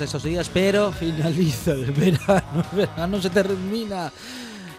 Esos días, pero finaliza el verano, el verano se termina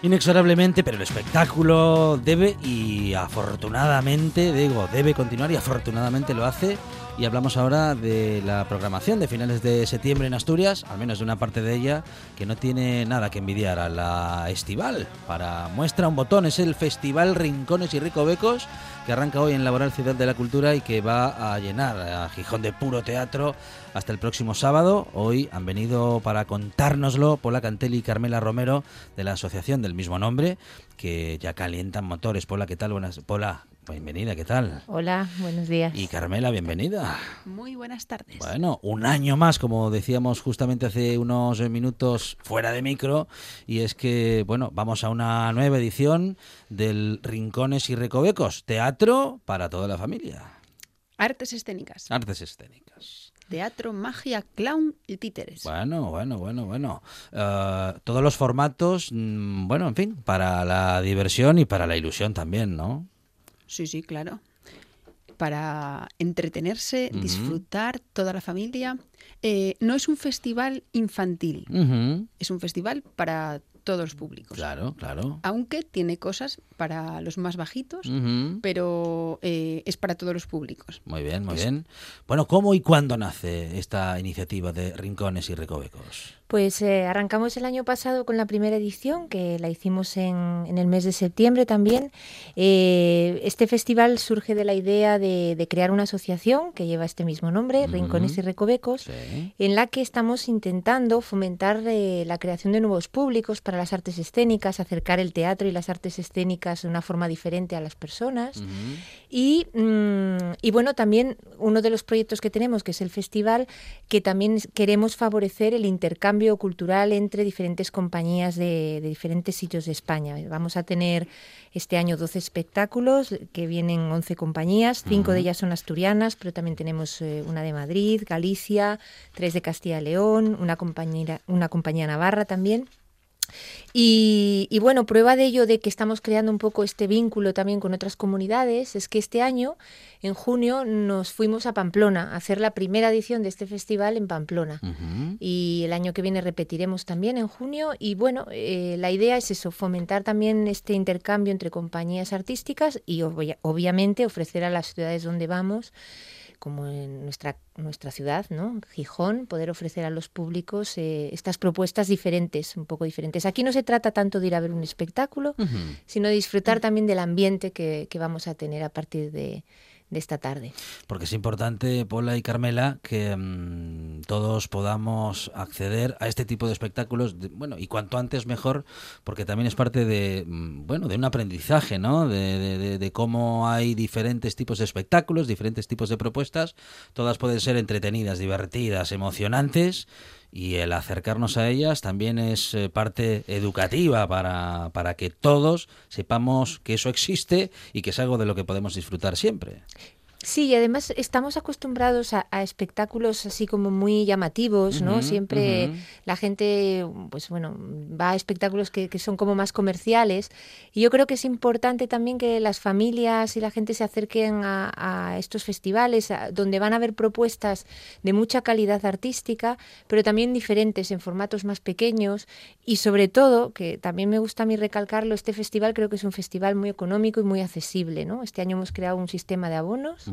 inexorablemente, pero el espectáculo debe y afortunadamente, digo, debe continuar y afortunadamente lo hace. Y hablamos ahora de la programación de finales de septiembre en Asturias, al menos de una parte de ella, que no tiene nada que envidiar a la estival. Para muestra un botón, es el Festival Rincones y Ricovecos, que arranca hoy en Laboral Ciudad de la Cultura y que va a llenar a Gijón de puro teatro hasta el próximo sábado. Hoy han venido para contárnoslo Pola Cantelli y Carmela Romero de la asociación del mismo nombre, que ya calientan motores. Pola, ¿qué tal? Buenas, Pola, bienvenida, ¿qué tal? Hola, buenos días. Y Carmela, bienvenida. Muy buenas tardes. Bueno, un año más, como decíamos justamente hace unos minutos fuera de micro, y es que, bueno, vamos a una nueva edición del Rincones y Recovecos, teatro para toda la familia. Artes escénicas. Artes escénicas teatro, magia, clown y títeres. Bueno, bueno, bueno, bueno. Eh, todos los formatos, mm, bueno, en fin, para la diversión y para la ilusión también, ¿no? Sí, sí, claro. Para entretenerse, disfrutar toda la familia. Eh, no es un festival infantil, es un festival para todos los públicos. Claro, claro. Aunque tiene cosas para los más bajitos, pero eh, es para todos los públicos. Muy bien, muy bien. Bueno, ¿cómo y cuándo nace esta iniciativa de Rincones y Recovecos? Pues eh, arrancamos el año pasado con la primera edición, que la hicimos en, el mes de septiembre también. Eh, este festival surge de la idea de, crear una asociación que lleva este mismo nombre, Rincones y Recovecos, en la que estamos intentando fomentar eh, la creación de nuevos públicos para las artes escénicas, acercar el teatro y las artes escénicas de una forma diferente a las personas. y, mm, y bueno, también uno de los proyectos que tenemos, que es el festival, que también queremos favorecer el intercambio cultural entre diferentes compañías de, diferentes sitios de España. Vamos a tener este año 12 espectáculos, que vienen 11 compañías, cinco de ellas son asturianas, pero también tenemos eh, una de Madrid, Galicia, tres de Castilla y León, una compañía, una compañía navarra también. Y, bueno, prueba de ello, de que estamos creando un poco este vínculo también con otras comunidades, es que este año, en junio, nos fuimos a Pamplona a hacer la primera edición de este festival en Pamplona. Y el año que viene repetiremos también en junio. Y bueno, eh, la idea es eso, fomentar también este intercambio entre compañías artísticas y obviamente ofrecer a las ciudades donde vamos como en nuestra, nuestra ciudad, ¿no? Gijón, poder ofrecer a los públicos eh, estas propuestas diferentes, un poco diferentes. Aquí no se trata tanto de ir a ver un espectáculo, sino de disfrutar también del ambiente que vamos a tener a partir de, de esta tarde. Porque es importante, Paula y Carmela, que mm, todos podamos acceder a este tipo de espectáculos, bueno, y cuanto antes mejor, porque también es parte de, mm, bueno, de un aprendizaje, ¿no? De, de, cómo hay diferentes tipos de espectáculos, diferentes tipos de propuestas, todas pueden ser entretenidas, divertidas, emocionantes, y el acercarnos a ellas también es eh, parte educativa para, para que todos sepamos que eso existe y que es algo de lo que podemos disfrutar siempre. Sí, y además estamos acostumbrados a, espectáculos así como muy llamativos, ¿no? Siempre la gente, pues bueno, va a espectáculos que, son como más comerciales. Y yo creo que es importante también que las familias y la gente se acerquen a, estos festivales, donde van a haber propuestas de mucha calidad artística, pero también diferentes en formatos más pequeños. Y sobre todo, que también me gusta a mí recalcarlo, este festival creo que es un festival muy económico y muy accesible, ¿no? Este año hemos creado un sistema de abonos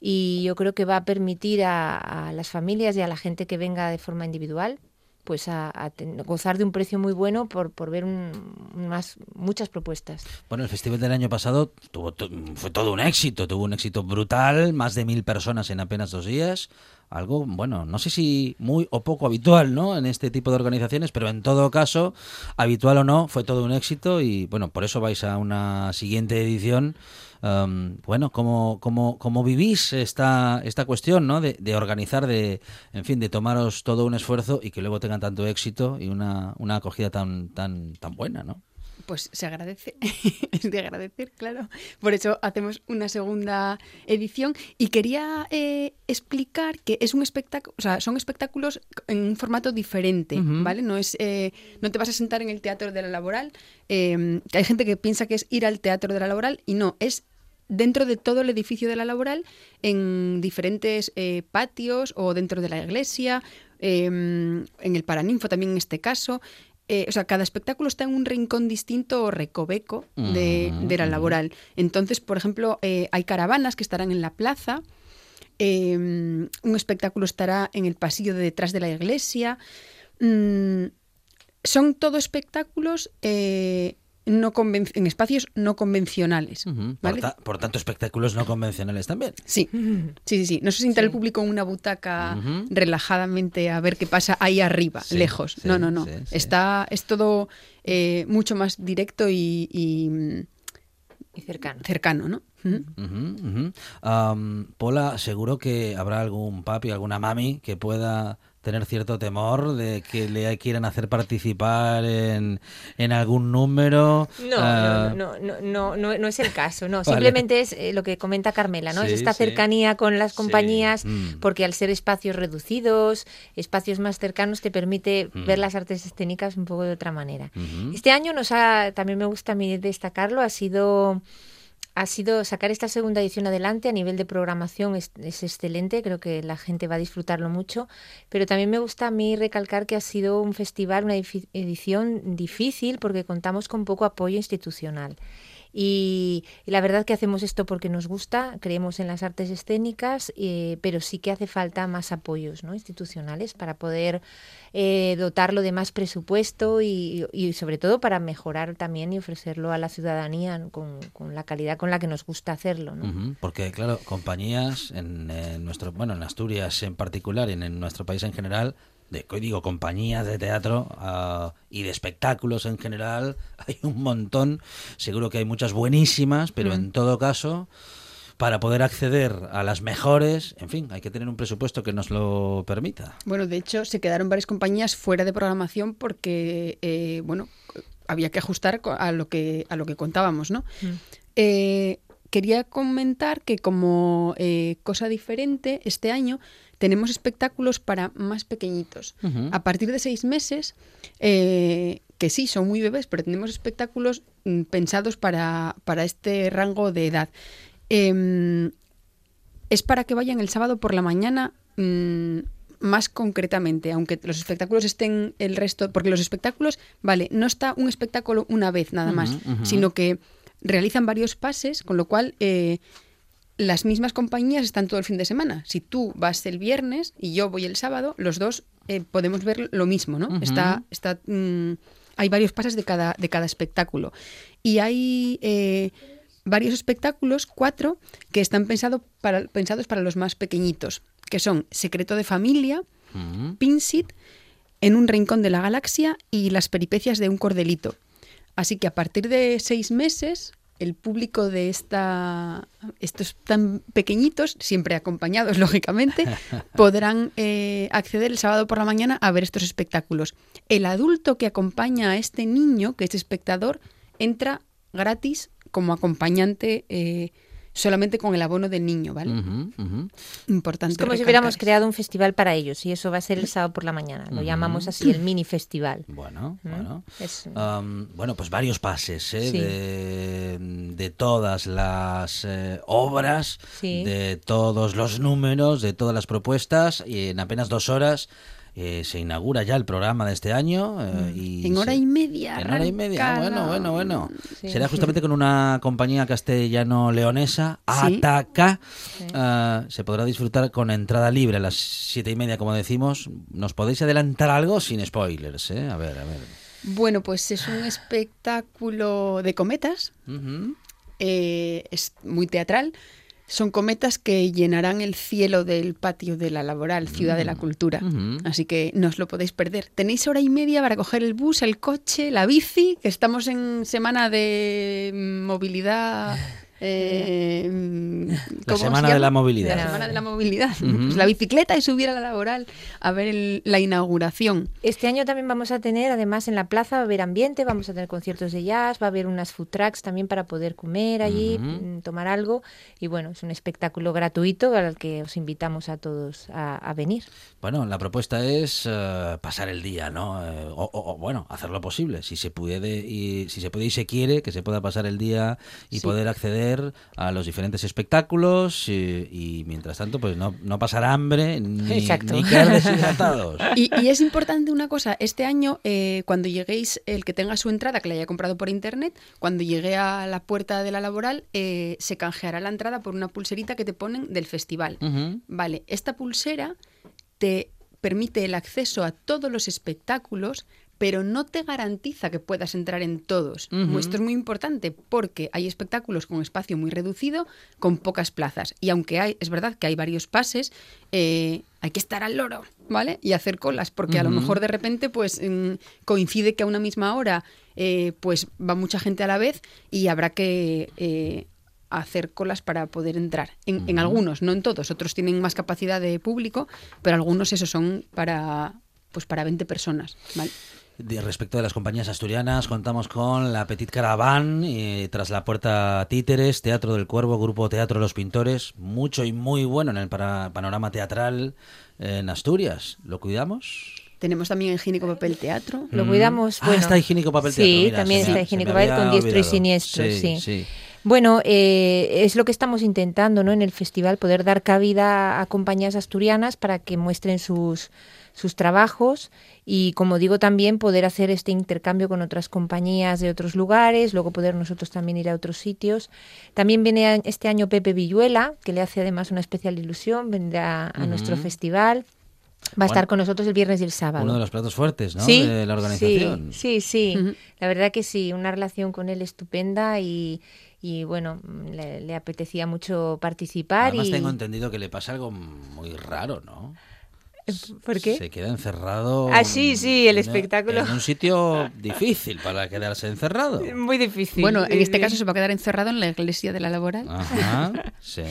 y yo creo que va a permitir a, las familias y a la gente que venga de forma individual pues a, gozar de un precio muy bueno por, por ver más, muchas propuestas. Bueno, el festival del año pasado tuvo fue todo un éxito, tuvo un éxito brutal, más de mil personas en apenas dos días, algo, bueno, no sé si muy o poco habitual, ¿no? En este tipo de organizaciones, pero en todo caso, habitual o no, fue todo un éxito y bueno, por eso vais a una siguiente edición bueno, ¿cómo, cómo, cómo vivís esta, esta cuestión ¿no? de, de, organizar, de, en fin, de tomaros todo un esfuerzo y que luego tengan tanto éxito y una, una acogida tan, tan, tan buena, ¿no? Pues se agradece, es de agradecer, claro. Por eso hacemos una segunda edición y quería eh, explicar que es un espectáculo, o sea, son espectáculos en un formato diferente, ¿vale? No es, eh, no te vas a sentar en el teatro de la laboral. Eh, hay gente que piensa que es ir al teatro de la laboral y no, es dentro de todo el edificio de la laboral, en diferentes eh, patios o dentro de la iglesia, em, en el Paraninfo también en este caso. Eh, o sea, cada espectáculo está en un rincón distinto o recoveco de, la laboral. Entonces, por ejemplo, eh, hay caravanas que estarán en la plaza, em, un espectáculo estará en el pasillo de detrás de la iglesia. Mm, son todo espectáculos no en espacios no convencionales. por, tanto, espectáculos no convencionales también. Sí, sí, sí. No se sienta el público en una butaca relajadamente a ver qué pasa ahí arriba, lejos. no, no, no. Está, es todo eh, mucho más directo y, y, cercano. Cercano, ¿no? Pola, seguro que habrá algún papi, alguna mami que pueda tener cierto temor de que le quieran hacer participar en, en algún número. No, no, no, no, no, no, es el caso, no. Simplemente es lo que comenta Carmela, ¿no? es esta cercanía con las compañías, porque al ser espacios reducidos, espacios más cercanos, te permite ver las artes escénicas un poco de otra manera. Este año nos ha, también me gusta a mí destacarlo, ha sido ha sido sacar esta segunda edición adelante a nivel de programación es, excelente, creo que la gente va a disfrutarlo mucho, pero también me gusta a mí recalcar que ha sido un festival, una edición difícil porque contamos con poco apoyo institucional. Y, la verdad que hacemos esto porque nos gusta, creemos en las artes escénicas, eh, pero sí que hace falta más apoyos ¿no? institucionales para poder eh, dotarlo de más presupuesto y, sobre todo para mejorar también y ofrecerlo a la ciudadanía con, la calidad con la que nos gusta hacerlo. ¿no? porque claro, compañías en, nuestro, bueno, en Asturias en particular y en nuestro país en general de digo compañías de teatro ah, y de espectáculos en general hay un montón seguro que hay muchas buenísimas pero en todo caso para poder acceder a las mejores, en fin, hay que tener un presupuesto que nos lo permita. Bueno, de hecho, se quedaron varias compañías fuera de programación porque, eh, bueno, había que ajustar a lo que, a lo que contábamos, ¿no? Eh, quería comentar que como eh, cosa diferente, este año tenemos espectáculos para más pequeñitos. A partir de seis meses, eh, que sí, son muy bebés, pero tenemos espectáculos mm, pensados para, para, este rango de edad. Em, es para que vayan el sábado por la mañana. Mm, más concretamente, aunque los espectáculos estén el resto, porque los espectáculos, vale, no está un espectáculo una vez nada más, sino que realizan varios pases, con lo cual eh, las mismas compañías están todo el fin de semana. Si tú vas el viernes y yo voy el sábado, los dos eh, podemos ver lo mismo, ¿no? Está, está, mm, hay varios pases de cada, de cada espectáculo. Y hay eh, varios espectáculos, cuatro, que están pensado para, pensados para los más pequeñitos, que son Secreto de Familia, Pinsit, En un rincón de la galaxia y Las peripecias de un cordelito. Así que a partir de seis meses, el público de esta, estos tan pequeñitos, siempre acompañados, lógicamente, podrán eh, acceder el sábado por la mañana a ver estos espectáculos. El adulto que acompaña a este niño, que es espectador, entra gratis como acompañante. Eh, solamente con el abono del niño, ¿vale? Importante. Es como si hubiéramos creado un festival para ellos y eso va a ser el sábado por la mañana. Lo llamamos así el mini festival. Bueno, bueno. bueno, pues varios pases ¿eh? de, todas las eh, obras, de todos los números, de todas las propuestas y en apenas dos horas eh, se inaugura ya el programa de este año. Eh, mm. y en hora y media. En hora y media. Ah, bueno, bueno, bueno. Será justamente con una compañía castellano-leonesa, Ataca. Ah, se podrá disfrutar con entrada libre a las siete y media, como decimos. ¿Nos podéis adelantar algo sin spoilers? Eh? A ver, a ver. Bueno, pues es un espectáculo de cometas. es muy teatral. Son cometas que llenarán el cielo del patio de la laboral, Ciudad de la mm. Cultura. Así que no os lo podéis perder. Tenéis hora y media para coger el bus, el coche, la bici, que estamos en semana de movilidad eh, la semana de la movilidad. La semana de la movilidad. Pues la bicicleta y subir a la laboral a ver la inauguración. Este año también vamos a tener, además en la plaza va a haber ambiente, vamos a tener conciertos de jazz, va a haber unas food trucks también para poder comer allí, mm, tomar algo. Y bueno, es un espectáculo gratuito al que os invitamos a todos a, venir. Bueno, la propuesta es eh, pasar el día, ¿no? Eh, o, bueno, hacer lo posible. Si se puede y si se puede y se quiere, que se pueda pasar el día y poder acceder a los diferentes espectáculos y, mientras tanto pues no, no pasar hambre ni, quedar deshidratados. Y, es importante una cosa, este año eh, cuando lleguéis, el que tenga su entrada, que la haya comprado por internet, cuando llegue a la puerta de la laboral, eh, se canjeará la entrada por una pulserita que te ponen del festival. Vale, esta pulsera te permite el acceso a todos los espectáculos pero no te garantiza que puedas entrar en todos. Esto es muy importante porque hay espectáculos con espacio muy reducido, con pocas plazas. Y aunque hay, es verdad que hay varios pases, eh, hay que estar al loro, ¿vale? Y hacer colas, porque a lo mejor de repente pues mm, coincide que a una misma hora eh, pues va mucha gente a la vez y habrá que eh, hacer colas para poder entrar. En, en, algunos, no en todos. Otros tienen más capacidad de público, pero algunos esos son para pues para 20 personas, ¿vale? Respecto de las compañías asturianas, contamos con la Petit Caravan, tras la puerta Títeres, Teatro del Cuervo, Grupo Teatro Los Pintores, mucho y muy bueno en el panorama teatral en Asturias. ¿Lo cuidamos? Tenemos también Higiénico Papel Teatro. Lo cuidamos. Ah, bueno, ah, está Higiénico Papel Teatro. Sí, también está Higiénico Papel con diestro y siniestro. sí. Bueno, eh, es lo que estamos intentando ¿no? en el festival, poder dar cabida a compañías asturianas para que muestren sus, sus trabajos y, como digo, también poder hacer este intercambio con otras compañías de otros lugares, luego poder nosotros también ir a otros sitios. También viene este año Pepe Villuela, que le hace además una especial ilusión, vendrá a nuestro festival. Va a estar con nosotros el viernes y el sábado. Uno de los platos fuertes, ¿no? de la organización. Sí, sí, sí. La verdad que sí, una relación con él estupenda y, y bueno, le, apetecía mucho participar. Además y... tengo entendido que le pasa algo muy raro, ¿no? ¿Por qué? Se queda encerrado. Ah, sí, sí, el espectáculo. En un sitio difícil para quedarse encerrado. Muy difícil. Bueno, en este caso se va a quedar encerrado en la iglesia de la laboral. Ajá, sí.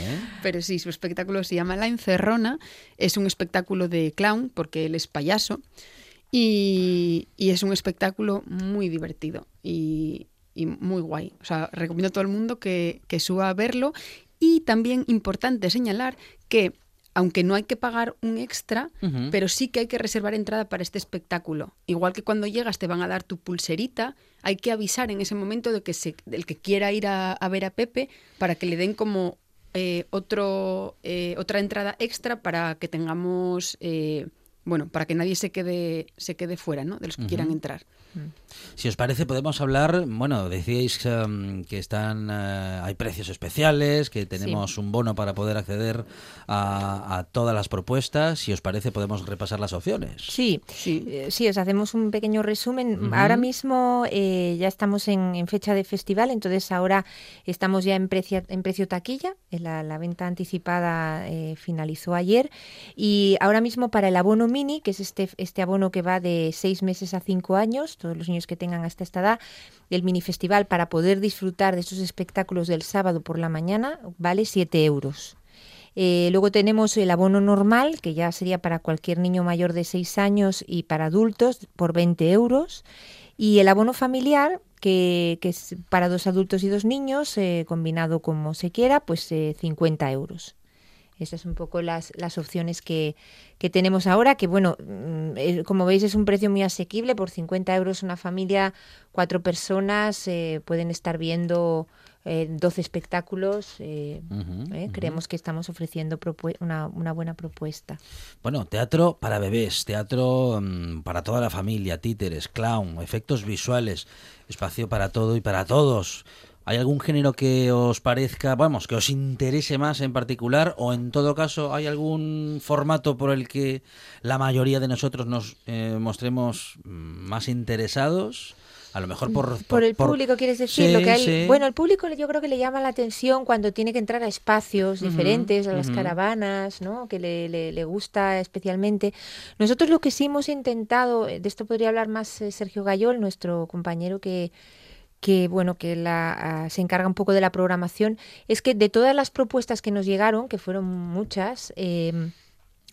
Pero sí, su espectáculo se llama La Encerrona. Es un espectáculo de clown, porque él es payaso. Y, es un espectáculo muy divertido y, muy guay. O sea, recomiendo a todo el mundo que, que suba a verlo. Y también importante señalar que aunque no hay que pagar un extra, pero sí que hay que reservar entrada para este espectáculo. Igual que cuando llegas te van a dar tu pulserita, hay que avisar en ese momento de que se, del que quiera ir a, ver a Pepe para que le den como eh, otro, eh, otra entrada extra para que tengamos, eh, bueno, para que nadie se quede, se quede fuera, ¿no? De los que quieran entrar. Si os parece, podemos hablar, bueno, decíais um, que están, uh, hay precios especiales, que tenemos un bono para poder acceder a, todas las propuestas. Si os parece, podemos repasar las opciones. Sí, sí, eh, sí os hacemos un pequeño resumen. Ahora mismo eh, ya estamos en, fecha de festival, entonces ahora estamos ya en precio, en precio taquilla. Eh, la, la venta anticipada finalizó ayer. Y ahora mismo para el abono mini, que es este, este abono que va de seis meses a cinco años, todos los niños que tengan hasta esta edad, el mini festival para poder disfrutar de estos espectáculos del sábado por la mañana vale 7 euros. Eh, luego tenemos el abono normal, que ya sería para cualquier niño mayor de 6 años y para adultos por 20 euros. Y el abono familiar, que, es para dos adultos y dos niños, eh, combinado como se quiera, pues 50 euros. Esas son un poco las, las opciones que, que, tenemos ahora, que bueno, mm, como veis es un precio muy asequible, por 50 euros una familia, cuatro personas pueden estar viendo 12 espectáculos. Eh, eh, creemos que estamos ofreciendo una, una, buena propuesta. Bueno, teatro para bebés, teatro mm, para toda la familia, títeres, clown, efectos visuales, espacio para todo y para todos. ¿Hay algún género que os parezca, vamos, que os interese más en particular o en todo caso hay algún formato por el que la mayoría de nosotros nos eh, mostremos mm, más interesados? A lo mejor por... Por, el público, quieres decir. lo que Bueno, el público yo creo que le llama la atención cuando tiene que entrar a espacios diferentes, a las caravanas, ¿no? Que le, le, gusta especialmente. Nosotros lo que sí hemos intentado, eh, de esto podría hablar más eh, Sergio Gayol, nuestro compañero que que bueno que la, ah, se encarga un poco de la programación es que de todas las propuestas que nos llegaron que fueron muchas eh,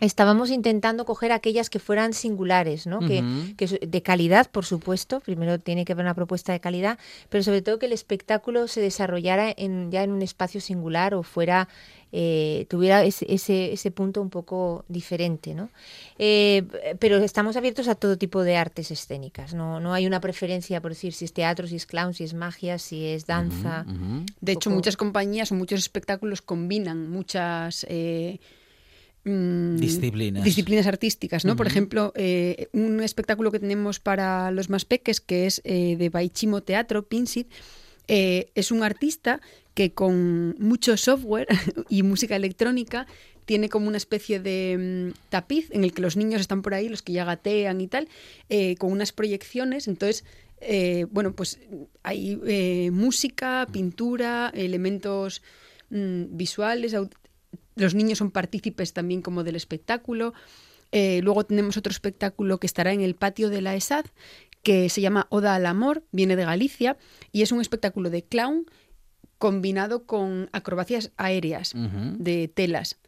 estábamos intentando coger aquellas que fueran singulares, ¿no? que, de calidad, por supuesto, primero tiene que haber una propuesta de calidad, pero sobre todo que el espectáculo se desarrollara en, ya en un espacio singular o fuera eh, tuviera ese, ese, punto un poco diferente, ¿no? Eh, pero estamos abiertos a todo tipo de artes escénicas, no, no hay una preferencia por decir si es teatro, si es clown, si es magia, si es danza. De hecho, muchas compañías o muchos espectáculos combinan muchas... Eh, Mm, disciplinas. disciplinas artísticas, ¿no? Por ejemplo, eh, un espectáculo que tenemos para los más peques, que es eh, de Baichimo Teatro, Pinsit, eh, es un artista que con mucho software y música electrónica tiene como una especie de mm, tapiz en el que los niños están por ahí, los que ya gatean y tal, con unas proyecciones. Entonces, bueno, pues hay música, pintura, elementos mm, visuales, los niños son partícipes también como del espectáculo. Eh, luego tenemos otro espectáculo que estará en el patio de la ESAD, que se llama Oda al Amor, viene de Galicia, y es un espectáculo de clown combinado con acrobacias aéreas de telas.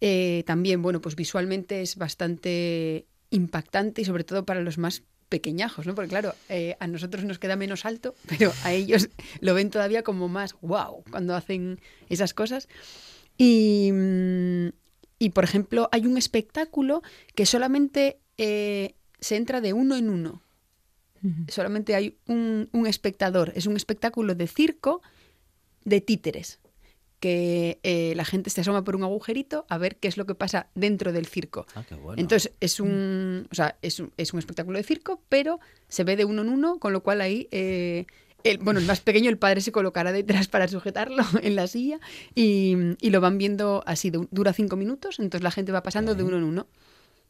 Eh, también, bueno, pues visualmente es bastante impactante y sobre todo para los más pequeñajos, ¿no? Porque claro, eh, a nosotros nos queda menos alto, pero a ellos lo ven todavía como más wow cuando hacen esas cosas. Y, mm, y, por ejemplo, hay un espectáculo que solamente eh, se entra de uno en uno. Solamente hay un, un, espectador. Es un espectáculo de circo de títeres. Que eh, la gente se asoma por un agujerito a ver qué es lo que pasa dentro del circo. Ah, qué bueno. Entonces es un, o sea, es un, es un espectáculo de circo, pero se ve de uno en uno, con lo cual ahí eh, el, bueno, el más pequeño, el padre se colocará detrás para sujetarlo en la silla y, lo van viendo así, dura cinco minutos, entonces la gente va pasando de uno en uno.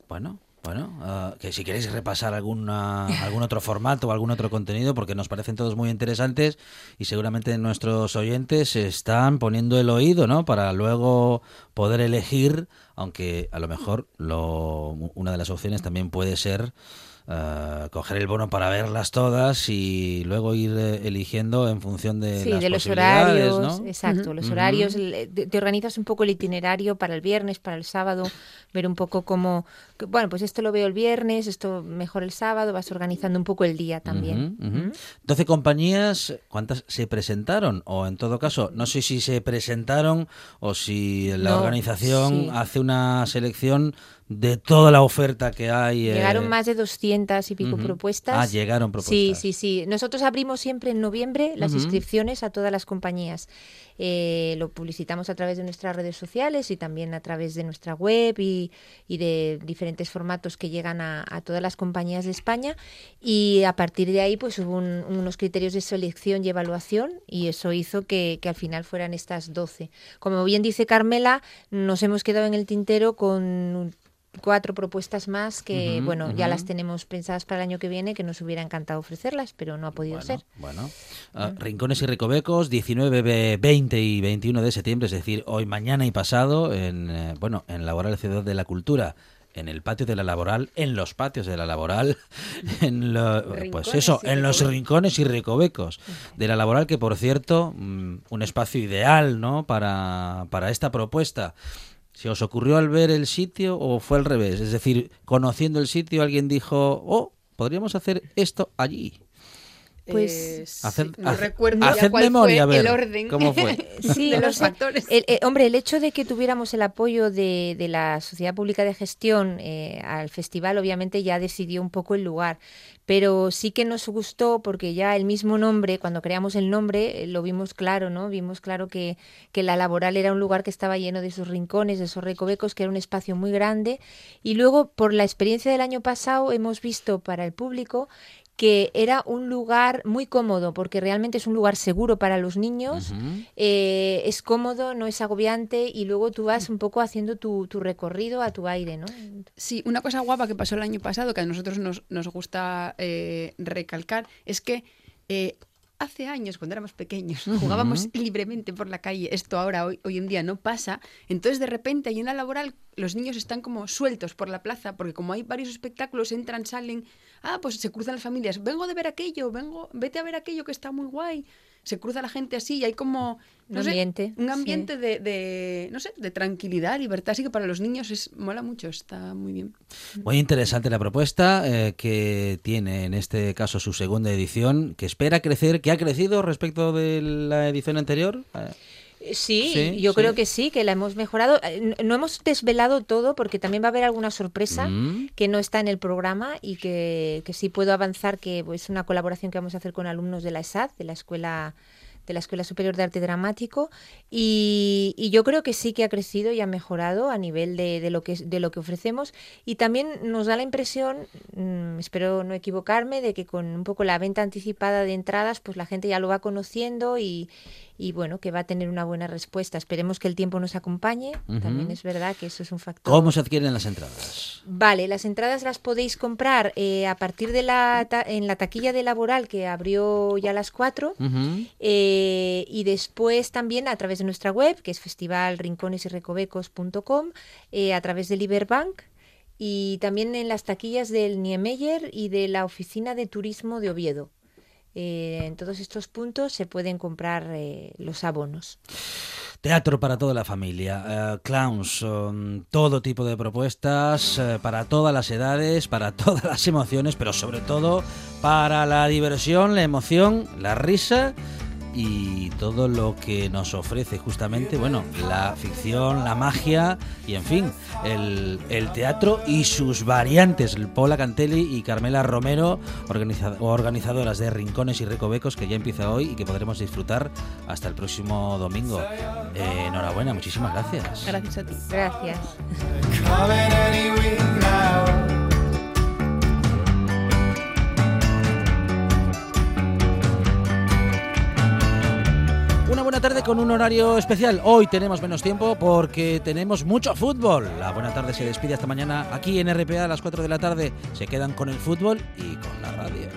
Bueno, bueno, ah, que si queréis repasar alguna, algún otro formato o algún otro contenido, porque nos parecen todos muy interesantes y seguramente nuestros oyentes están poniendo el oído, ¿no? Para luego poder elegir, aunque a lo mejor lo, una de las opciones también puede ser eh, coger el bono para verlas todas y luego ir eh, eligiendo en función de, de los horarios. Exacto, los horarios. Te organizas un poco el itinerario para el viernes, para el sábado, ver un poco cómo. Bueno, pues esto lo veo el viernes, esto mejor el sábado, vas organizando un poco el día también. 12 compañías, ¿cuántas se presentaron? O en todo caso, no sé si se presentaron o si la organización hace una selección de toda la oferta que hay. Llegaron eh, más de 200 y pico propuestas. Ah, llegaron propuestas. Sí, sí, sí. Nosotros abrimos siempre en noviembre las inscripciones a todas las compañías. Eh, lo publicitamos a través de nuestras redes sociales y también a través de nuestra web y, de diferentes formatos que llegan a, todas las compañías de España. Y a partir de ahí, pues hubo unos criterios de selección y evaluación y eso hizo que, que al final fueran estas 12. Como bien dice Carmela, nos hemos quedado en el tintero con cuatro propuestas más que, bueno, ya las tenemos pensadas para el año que viene, que nos hubiera encantado ofrecerlas, pero no ha podido ser. Bueno, ah, Rincones y Recovecos, 19, 20 y 21 de septiembre, es decir, hoy, mañana y pasado, en, eh, bueno, en Laboral Ciudad de la Cultura en el patio de la laboral, en los patios de la laboral, en pues eso, en los rincones y recovecos de la laboral, que por cierto, mm, un espacio ideal, ¿no? Para, para esta propuesta ¿Se os ocurrió al ver el sitio o fue al revés? Es decir, conociendo el sitio alguien dijo, oh, podríamos hacer esto allí. Pues haced, no haced- recuerdo haced ya cuál memoria, fue a el orden ¿cómo fue? Sí, de no los factores. El- eh, hombre, el hecho de que tuviéramos el apoyo de, de la Sociedad Pública de Gestión eh, al festival, obviamente ya decidió un poco el lugar. Pero sí que nos gustó porque ya el mismo nombre, cuando creamos el nombre, eh, lo vimos claro, ¿no? Vimos claro que, que la laboral era un lugar que estaba lleno de esos rincones, de esos recovecos, que era un espacio muy grande. Y luego, por la experiencia del año pasado, hemos visto para el público que era un lugar muy cómodo, porque realmente es un lugar seguro para los niños, eh, es cómodo, no es agobiante y luego tú vas un poco haciendo tu, tu recorrido a tu aire, ¿no? Sí, una cosa guapa que pasó el año pasado, que a nosotros nos, nos gusta eh, recalcar, es que eh, hace años, cuando éramos pequeños, jugábamos libremente por la calle. Esto ahora, hoy, hoy en día, no pasa. Entonces, de repente, en la laboral, los niños están como sueltos por la plaza, porque como hay varios espectáculos, entran, salen. Ah, pues se cruzan las familias. Vengo de ver aquello, vengo, vete a ver aquello que está muy guay. Se cruza la gente así y hay como Un no sé, ambiente, un sí. ambiente de, de, no sé, de tranquilidad, libertad. Así que para los niños es mola mucho, está muy bien. Muy interesante la propuesta eh, que tiene en este caso su segunda edición, que espera crecer, que ha crecido respecto de la edición anterior. Eh, Sí, Sí, yo sí. creo que sí, que la hemos mejorado. Eh, No hemos desvelado todo porque también va a haber alguna sorpresa Mm. que no está en el programa y que, que sí puedo avanzar, que es una colaboración que vamos a hacer con alumnos de la ESAD, de la Escuela de la Escuela Superior de Arte Dramático y, y yo creo que sí que ha crecido y ha mejorado a nivel de, de lo que de lo que ofrecemos y también nos da la impresión mm, espero no equivocarme de que con un poco la venta anticipada de entradas pues la gente ya lo va conociendo y, y bueno que va a tener una buena respuesta esperemos que el tiempo nos acompañe también es verdad que eso es un factor ¿Cómo se adquieren las entradas? Vale, las entradas las podéis comprar eh, a partir de la ta- en la taquilla de laboral que abrió ya a las 4 Ujú. eh, y después también a través de nuestra web, que es festivalrinconesyrecovecos.com, eh, a través del Iberbank y también en las taquillas del Niemeyer y de la Oficina de Turismo de Oviedo. Eh, en todos estos puntos se pueden comprar eh, los abonos. Teatro para toda la familia, eh, clowns, um, todo tipo de propuestas, para todas las edades, para todas las emociones, pero sobre todo para la diversión, la emoción, la risa y todo lo que nos ofrece justamente, bueno, la ficción, la magia y en fin, el, el teatro y sus variantes. Paula Cantelli y Carmela Romero, organiza- organizadoras de Rincones y Recovecos, que ya empieza hoy y que podremos disfrutar hasta el próximo domingo. Eh, enhorabuena, muchísimas gracias. Gracias a ti. Gracias. Buena tarde con un horario especial. Hoy tenemos menos tiempo porque tenemos mucho fútbol. La buena tarde se despide hasta mañana aquí en RPA a las 4 de la tarde. Se quedan con el fútbol y con la radio.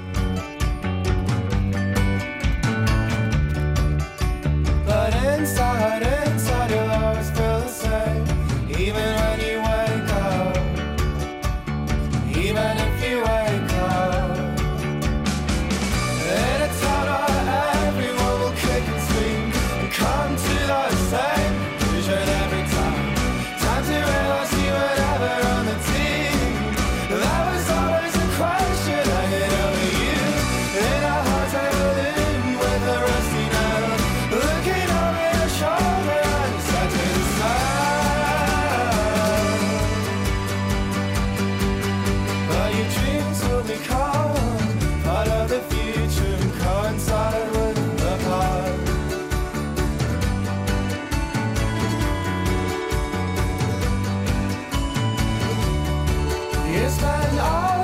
spend all